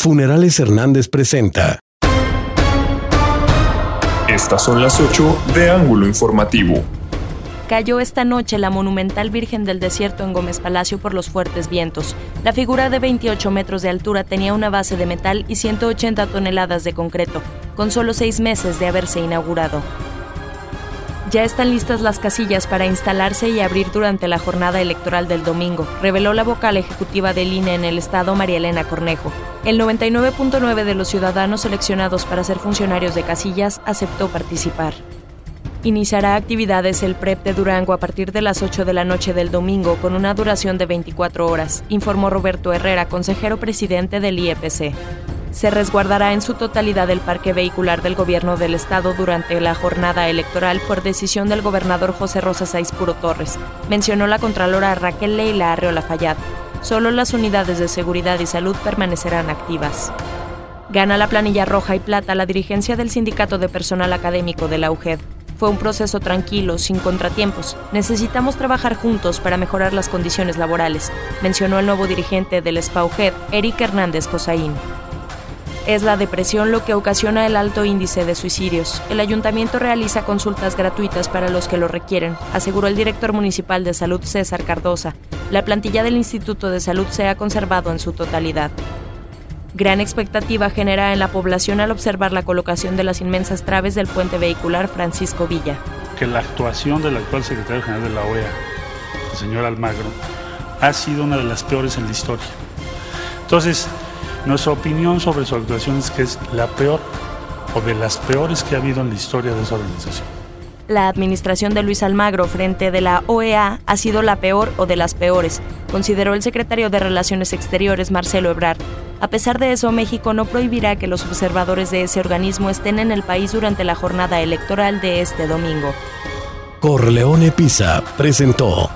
Funerales Hernández presenta. Estas son las 8 de Ángulo Informativo. Cayó esta noche la monumental Virgen del Desierto en Gómez Palacio por los fuertes vientos. La figura de 28 metros de altura tenía una base de metal y 180 toneladas de concreto, con solo seis meses de haberse inaugurado. Ya están listas las casillas para instalarse y abrir durante la jornada electoral del domingo, reveló la vocal ejecutiva del INE en el estado María Elena Cornejo. El 99.9 de los ciudadanos seleccionados para ser funcionarios de casillas aceptó participar. Iniciará actividades el PREP de Durango a partir de las 8 de la noche del domingo con una duración de 24 horas, informó Roberto Herrera, consejero presidente del IEPC se resguardará en su totalidad el parque vehicular del gobierno del estado durante la jornada electoral por decisión del gobernador José Rosa Saiz Puro Torres, mencionó la contralora Raquel Leila Arreola Fayad. Solo las unidades de seguridad y salud permanecerán activas. Gana la planilla roja y plata la dirigencia del Sindicato de Personal Académico de la UGED. Fue un proceso tranquilo, sin contratiempos. Necesitamos trabajar juntos para mejorar las condiciones laborales, mencionó el nuevo dirigente del SPAUGED, Eric Hernández Cosaín. Es la depresión lo que ocasiona el alto índice de suicidios. El ayuntamiento realiza consultas gratuitas para los que lo requieren, aseguró el director municipal de salud César Cardosa. La plantilla del Instituto de Salud se ha conservado en su totalidad. Gran expectativa genera en la población al observar la colocación de las inmensas traves del puente vehicular Francisco Villa. Que la actuación del actual secretario general de la OEA, el señor Almagro, ha sido una de las peores en la historia. Entonces, nuestra opinión sobre su actuación es que es la peor o de las peores que ha habido en la historia de esa organización. La administración de Luis Almagro frente de la OEA ha sido la peor o de las peores, consideró el secretario de Relaciones Exteriores Marcelo Ebrard. A pesar de eso, México no prohibirá que los observadores de ese organismo estén en el país durante la jornada electoral de este domingo. Corleone Pisa presentó